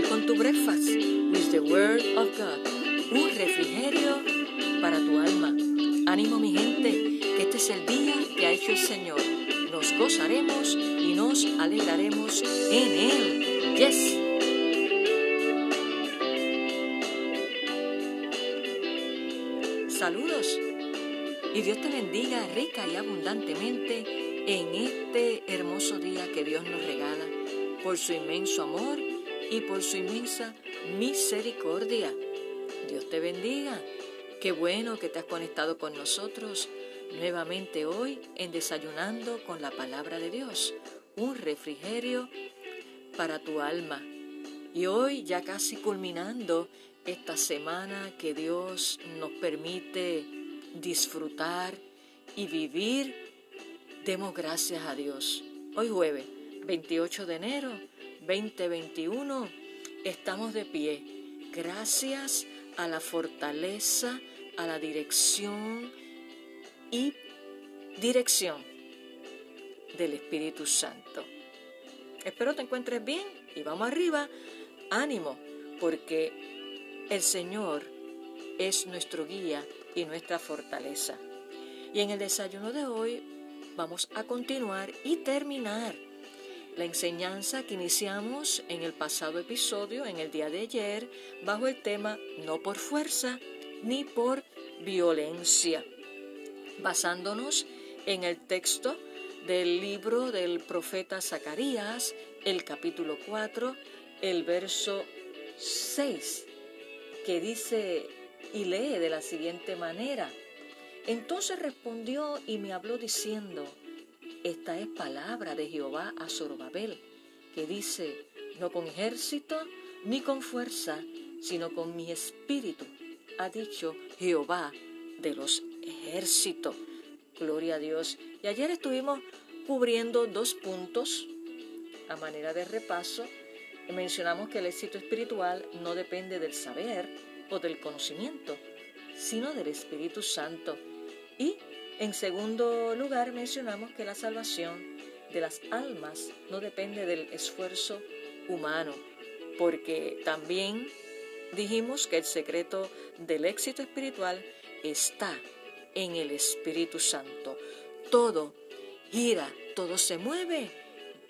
con tu breakfast with the Word of God. Un refrigerio para tu alma. Ánimo mi gente, que este es el día que ha hecho el Señor. Nos gozaremos y nos alegraremos en Él. Yes. Saludos y Dios te bendiga rica y abundantemente en este hermoso día que Dios nos regala por su inmenso amor y por su inmensa misericordia. Dios te bendiga. Qué bueno que te has conectado con nosotros nuevamente hoy en Desayunando con la Palabra de Dios, un refrigerio para tu alma. Y hoy ya casi culminando esta semana que Dios nos permite disfrutar y vivir, demos gracias a Dios. Hoy jueves 28 de enero 2021 estamos de pie gracias a la fortaleza, a la dirección y dirección del Espíritu Santo. Espero te encuentres bien y vamos arriba. Ánimo, porque el Señor es nuestro guía y nuestra fortaleza. Y en el desayuno de hoy vamos a continuar y terminar la enseñanza que iniciamos en el pasado episodio, en el día de ayer, bajo el tema no por fuerza ni por violencia, basándonos en el texto del libro del profeta Zacarías, el capítulo 4, el verso 6, que dice y lee de la siguiente manera. Entonces respondió y me habló diciendo, esta es palabra de Jehová a Zorobabel, que dice, no con ejército ni con fuerza, sino con mi espíritu, ha dicho Jehová de los ejércitos. Gloria a Dios. Y ayer estuvimos cubriendo dos puntos a manera de repaso. Mencionamos que el éxito espiritual no depende del saber o del conocimiento, sino del Espíritu Santo. Y en segundo lugar, mencionamos que la salvación de las almas no depende del esfuerzo humano, porque también dijimos que el secreto del éxito espiritual está en el Espíritu Santo. Todo gira, todo se mueve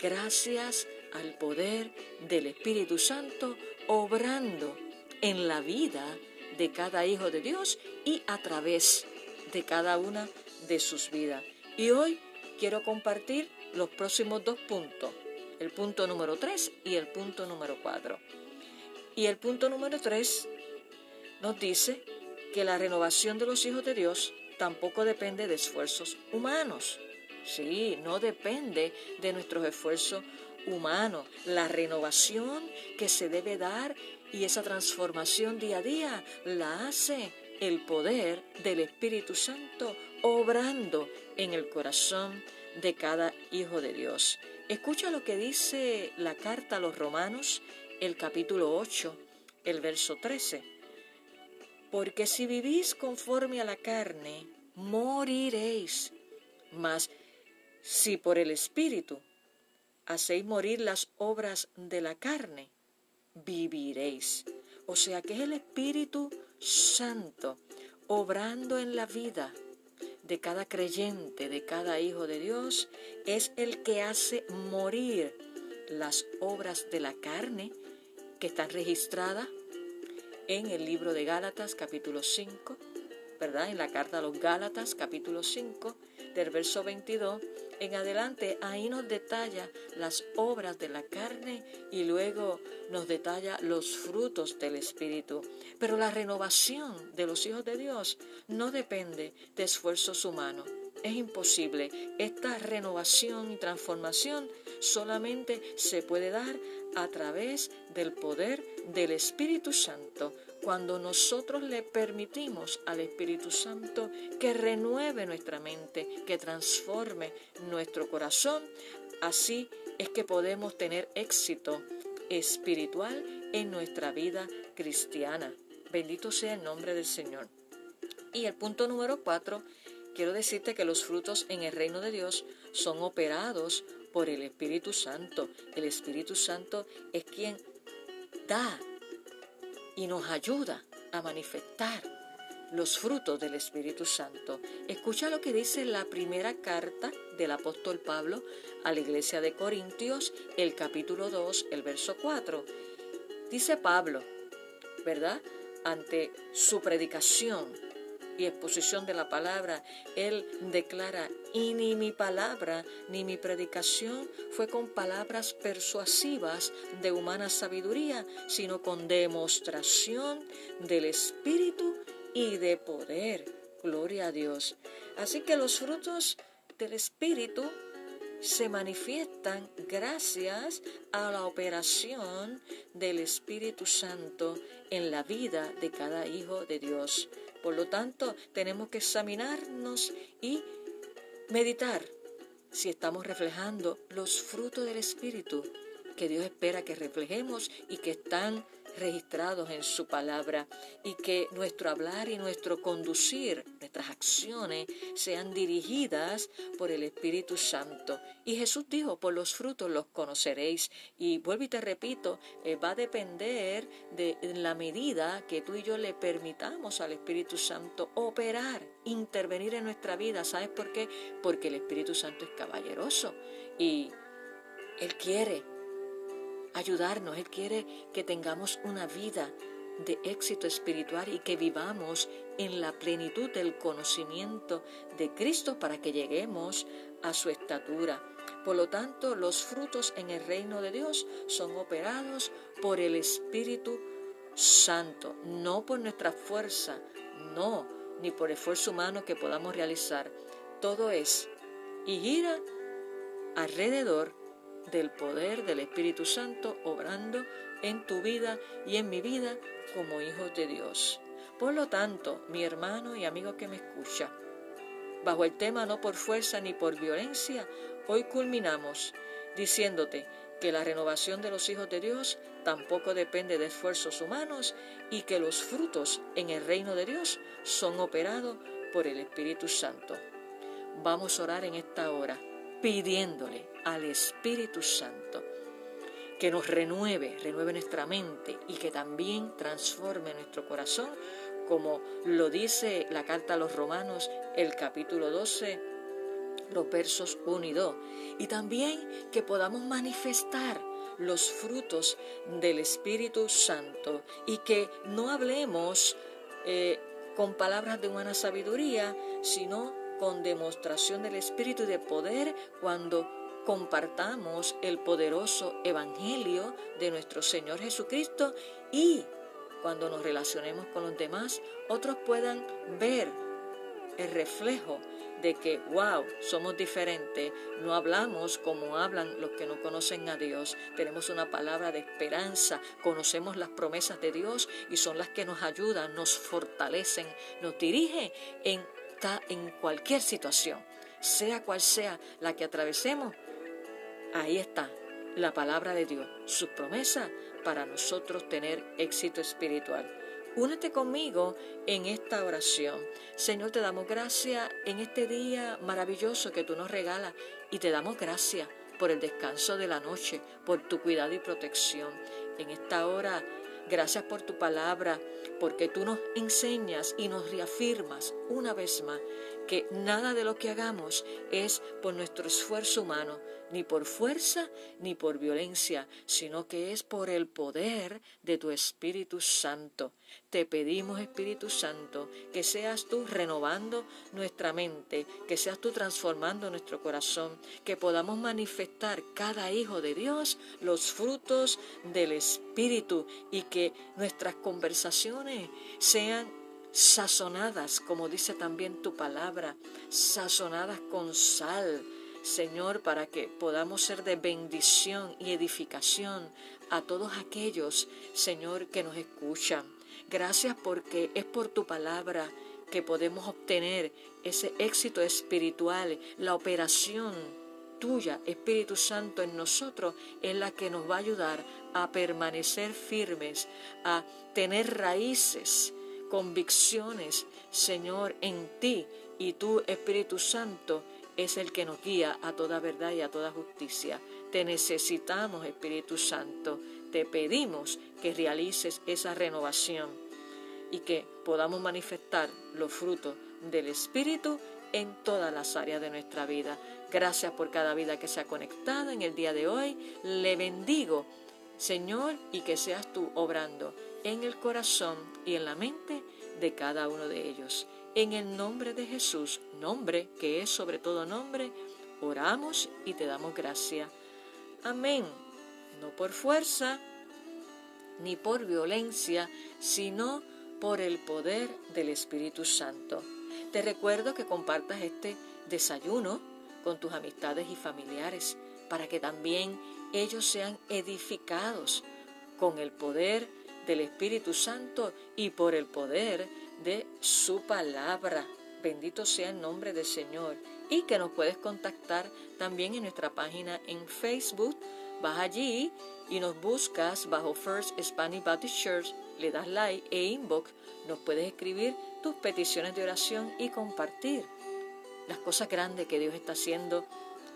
gracias al poder del Espíritu Santo obrando en la vida de cada hijo de Dios y a través de cada una de sus vidas. Y hoy quiero compartir los próximos dos puntos, el punto número 3 y el punto número 4. Y el punto número 3 nos dice que la renovación de los hijos de Dios tampoco depende de esfuerzos humanos. Sí, no depende de nuestros esfuerzos humanos. La renovación que se debe dar y esa transformación día a día la hace el poder del Espíritu Santo obrando en el corazón de cada hijo de Dios. Escucha lo que dice la carta a los romanos, el capítulo 8, el verso 13. Porque si vivís conforme a la carne, moriréis. Mas si por el Espíritu hacéis morir las obras de la carne, viviréis. O sea que es el Espíritu Santo obrando en la vida de cada creyente, de cada hijo de Dios, es el que hace morir las obras de la carne que están registradas en el libro de Gálatas capítulo 5, ¿verdad? En la carta a los Gálatas capítulo 5, del verso 22 en adelante, ahí nos detalla las obras de la carne y luego nos detalla los frutos del Espíritu. Pero la renovación de los hijos de Dios no depende de esfuerzos humanos. Es imposible. Esta renovación y transformación solamente se puede dar a través del poder del Espíritu Santo cuando nosotros le permitimos al Espíritu Santo que renueve nuestra mente, que transforme nuestro corazón, así es que podemos tener éxito espiritual en nuestra vida cristiana. Bendito sea el nombre del Señor. Y el punto número cuatro, quiero decirte que los frutos en el reino de Dios son operados por el Espíritu Santo. El Espíritu Santo es quien da y nos ayuda a manifestar los frutos del Espíritu Santo. Escucha lo que dice la primera carta del apóstol Pablo a la iglesia de Corintios, el capítulo 2, el verso 4. Dice Pablo, ¿verdad? Ante su predicación y exposición de la palabra, él declara, y ni mi palabra ni mi predicación fue con palabras persuasivas de humana sabiduría, sino con demostración del Espíritu y de poder. Gloria a Dios. Así que los frutos del Espíritu se manifiestan gracias a la operación del Espíritu Santo en la vida de cada hijo de Dios. Por lo tanto, tenemos que examinarnos y meditar si estamos reflejando los frutos del Espíritu que Dios espera que reflejemos y que están registrados en su palabra y que nuestro hablar y nuestro conducir, nuestras acciones sean dirigidas por el Espíritu Santo. Y Jesús dijo, por los frutos los conoceréis. Y vuelvo y te repito, eh, va a depender de la medida que tú y yo le permitamos al Espíritu Santo operar, intervenir en nuestra vida. ¿Sabes por qué? Porque el Espíritu Santo es caballeroso y Él quiere ayudarnos, Él quiere que tengamos una vida de éxito espiritual y que vivamos en la plenitud del conocimiento de Cristo para que lleguemos a su estatura. Por lo tanto, los frutos en el reino de Dios son operados por el Espíritu Santo, no por nuestra fuerza, no, ni por esfuerzo humano que podamos realizar. Todo es y gira alrededor del poder del Espíritu Santo obrando en tu vida y en mi vida como hijos de Dios. Por lo tanto, mi hermano y amigo que me escucha, bajo el tema no por fuerza ni por violencia, hoy culminamos diciéndote que la renovación de los hijos de Dios tampoco depende de esfuerzos humanos y que los frutos en el reino de Dios son operados por el Espíritu Santo. Vamos a orar en esta hora pidiéndole al Espíritu Santo que nos renueve, renueve nuestra mente y que también transforme nuestro corazón, como lo dice la carta a los romanos, el capítulo 12, los versos 1 y 2. Y también que podamos manifestar los frutos del Espíritu Santo y que no hablemos eh, con palabras de humana sabiduría, sino con demostración del Espíritu de poder cuando compartamos el poderoso Evangelio de nuestro Señor Jesucristo y cuando nos relacionemos con los demás, otros puedan ver el reflejo de que, wow, somos diferentes, no hablamos como hablan los que no conocen a Dios, tenemos una palabra de esperanza, conocemos las promesas de Dios y son las que nos ayudan, nos fortalecen, nos dirigen en en cualquier situación, sea cual sea la que atravesemos. Ahí está la palabra de Dios, su promesa para nosotros tener éxito espiritual. Únete conmigo en esta oración. Señor, te damos gracias en este día maravilloso que tú nos regalas y te damos gracias por el descanso de la noche, por tu cuidado y protección. En esta hora Gracias por tu palabra, porque tú nos enseñas y nos reafirmas una vez más que nada de lo que hagamos es por nuestro esfuerzo humano, ni por fuerza ni por violencia, sino que es por el poder de tu Espíritu Santo. Te pedimos, Espíritu Santo, que seas tú renovando nuestra mente, que seas tú transformando nuestro corazón, que podamos manifestar cada hijo de Dios los frutos del Espíritu y que nuestras conversaciones sean sazonadas, como dice también tu palabra, sazonadas con sal, Señor, para que podamos ser de bendición y edificación a todos aquellos, Señor, que nos escuchan. Gracias porque es por tu palabra que podemos obtener ese éxito espiritual, la operación tuya, Espíritu Santo, en nosotros es la que nos va a ayudar a permanecer firmes, a tener raíces, convicciones, Señor, en ti y tu Espíritu Santo es el que nos guía a toda verdad y a toda justicia. Te necesitamos, Espíritu Santo. Te pedimos que realices esa renovación y que podamos manifestar los frutos del Espíritu en todas las áreas de nuestra vida. Gracias por cada vida que se ha conectado en el día de hoy. Le bendigo, Señor, y que seas tú obrando en el corazón y en la mente de cada uno de ellos. En el nombre de Jesús, nombre que es sobre todo nombre, oramos y te damos gracia. Amén. No por fuerza ni por violencia, sino por el poder del Espíritu Santo. Te recuerdo que compartas este desayuno con tus amistades y familiares para que también ellos sean edificados con el poder del Espíritu Santo y por el poder de su palabra. Bendito sea el nombre del Señor. Y que nos puedes contactar también en nuestra página en Facebook. Vas allí y nos buscas bajo First Spanish Baptist Church, le das like e inbox. Nos puedes escribir tus peticiones de oración y compartir las cosas grandes que Dios está haciendo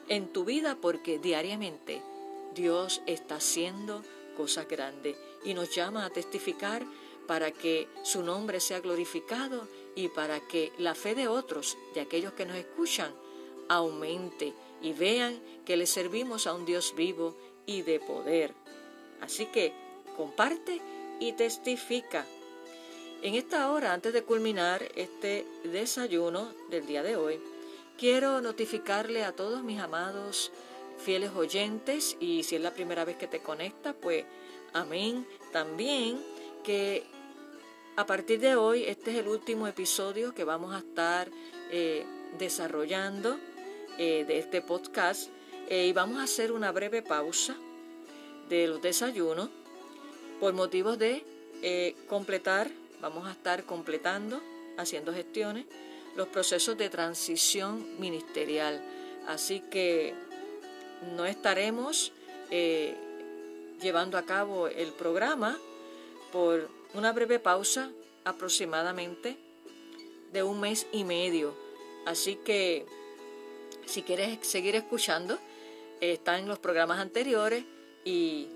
en tu vida porque diariamente Dios está haciendo cosas grandes y nos llama a testificar para que su nombre sea glorificado y para que la fe de otros, de aquellos que nos escuchan, aumente y vean que le servimos a un Dios vivo y de poder. Así que comparte y testifica. En esta hora, antes de culminar este desayuno del día de hoy, quiero notificarle a todos mis amados fieles oyentes y si es la primera vez que te conectas, pues amén. También que a partir de hoy, este es el último episodio que vamos a estar eh, desarrollando eh, de este podcast eh, y vamos a hacer una breve pausa de los desayunos por motivos de completar, vamos a estar completando, haciendo gestiones, los procesos de transición ministerial. Así que no estaremos llevando a cabo el programa por una breve pausa aproximadamente de un mes y medio. Así que si quieres seguir escuchando, está en los programas anteriores y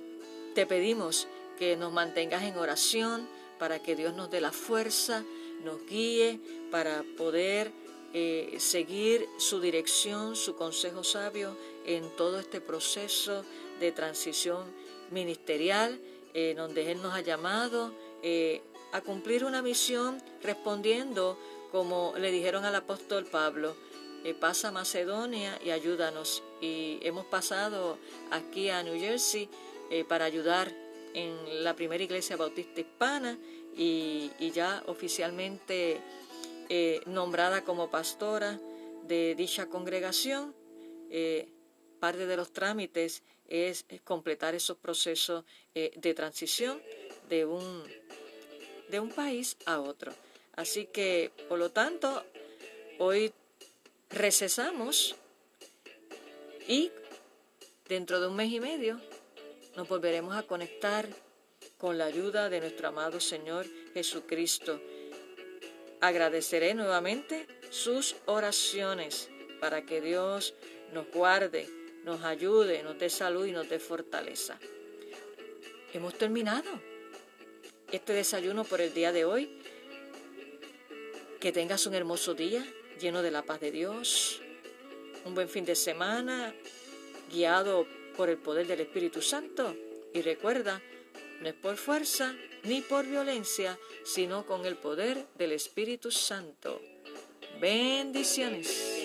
te pedimos que nos mantengas en oración para que Dios nos dé la fuerza, nos guíe para poder eh, seguir su dirección, su consejo sabio en todo este proceso de transición ministerial en donde Él nos ha llamado eh, a cumplir una misión respondiendo como le dijeron al apóstol Pablo, eh, pasa a Macedonia y ayúdanos. Y hemos pasado aquí a New Jersey eh, para ayudar en la primera iglesia bautista hispana y, ya oficialmente nombrada como pastora de dicha congregación. parte de los trámites es completar esos procesos de transición de un, de un país a otro. Así que, por lo tanto, hoy recesamos y dentro de un mes y medio nos volveremos a conectar con la ayuda de nuestro amado Señor Jesucristo. Agradeceré nuevamente sus oraciones para que Dios nos guarde, nos ayude, nos dé salud y nos dé fortaleza. Hemos terminado este desayuno por el día de hoy. Que tengas un hermoso día lleno de la paz de Dios, un buen fin de semana guiado por el poder del Espíritu Santo. Y recuerda, no es por fuerza ni por violencia, sino con el poder del Espíritu Santo. Bendiciones.